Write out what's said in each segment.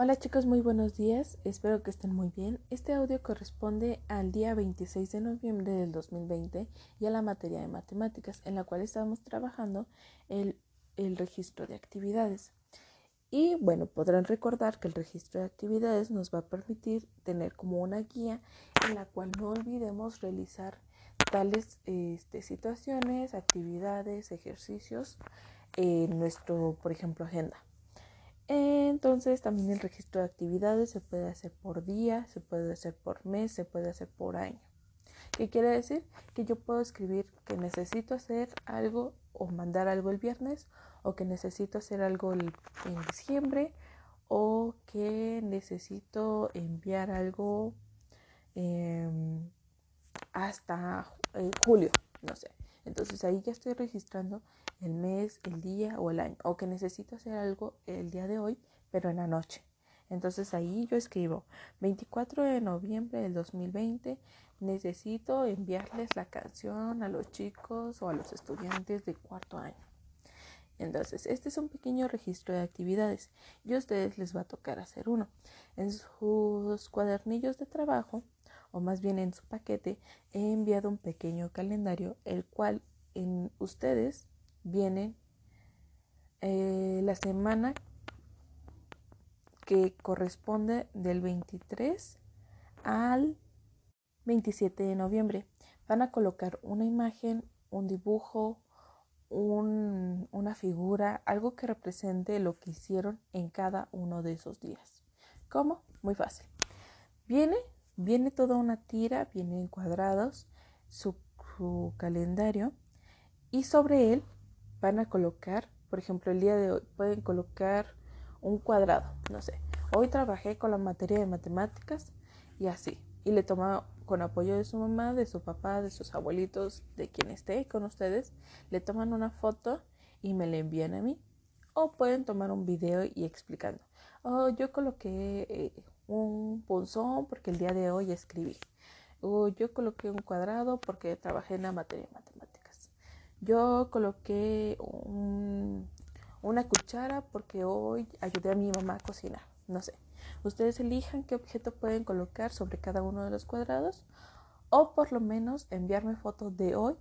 Hola chicos, muy buenos días, espero que estén muy bien. Este audio corresponde al día 26 de noviembre del 2020 y a la materia de matemáticas en la cual estábamos trabajando el, registro de actividades. Y bueno, podrán recordar que el registro de actividades nos va a permitir tener como una guía en la cual no olvidemos realizar tales este, situaciones, actividades, ejercicios en nuestro, por ejemplo, agenda. Entonces también el registro de actividades se puede hacer por día, se puede hacer por mes, se puede hacer por año. ¿Qué quiere decir? Que yo puedo escribir que necesito hacer algo o mandar algo el viernes o que necesito hacer algo en diciembre o que necesito enviar algo em, hasta eh, julio, no sé. Entonces ahí ya estoy registrando el mes, el día o el año. O que necesito hacer algo el día de hoy, pero en la noche. Entonces ahí yo escribo 24 de noviembre del 2020 necesito enviarles la canción a los chicos o a los estudiantes de cuarto año. Entonces, este es un pequeño registro de actividades y a ustedes les va a tocar hacer uno. En sus cuadernillos de trabajo, o más bien en su paquete, he enviado un pequeño calendario, el cual en ustedes viene eh, la semana que corresponde del 23 al 27 de noviembre. Van a colocar una imagen, un dibujo, una figura, algo que represente lo que hicieron en cada uno de esos días. ¿Cómo? Muy fácil. Viene, viene toda una tira, viene en cuadrados su calendario y sobre él van a colocar, por ejemplo, el día de hoy pueden colocar un cuadrado, no sé. Hoy trabajé con la materia de matemáticas y así. Y le toma con apoyo de su mamá, de su papá, de sus abuelitos, de quien esté con ustedes, le toman una foto y me la envían a mí. O pueden tomar un video y explicando. Oh, yo coloqué eh, un punzón porque el día de hoy escribí. O yo coloqué un cuadrado porque trabajé en la materia de matemáticas. Yo coloqué una cuchara porque hoy ayudé a mi mamá a cocinar. No sé. Ustedes elijan qué objeto pueden colocar sobre cada uno de los cuadrados o por lo menos enviarme fotos de hoy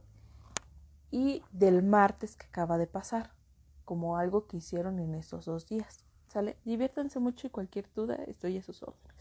y del martes que acaba de pasar, como algo que hicieron en estos dos días. ¿Sale? Diviértanse mucho y cualquier duda estoy a sus órdenes.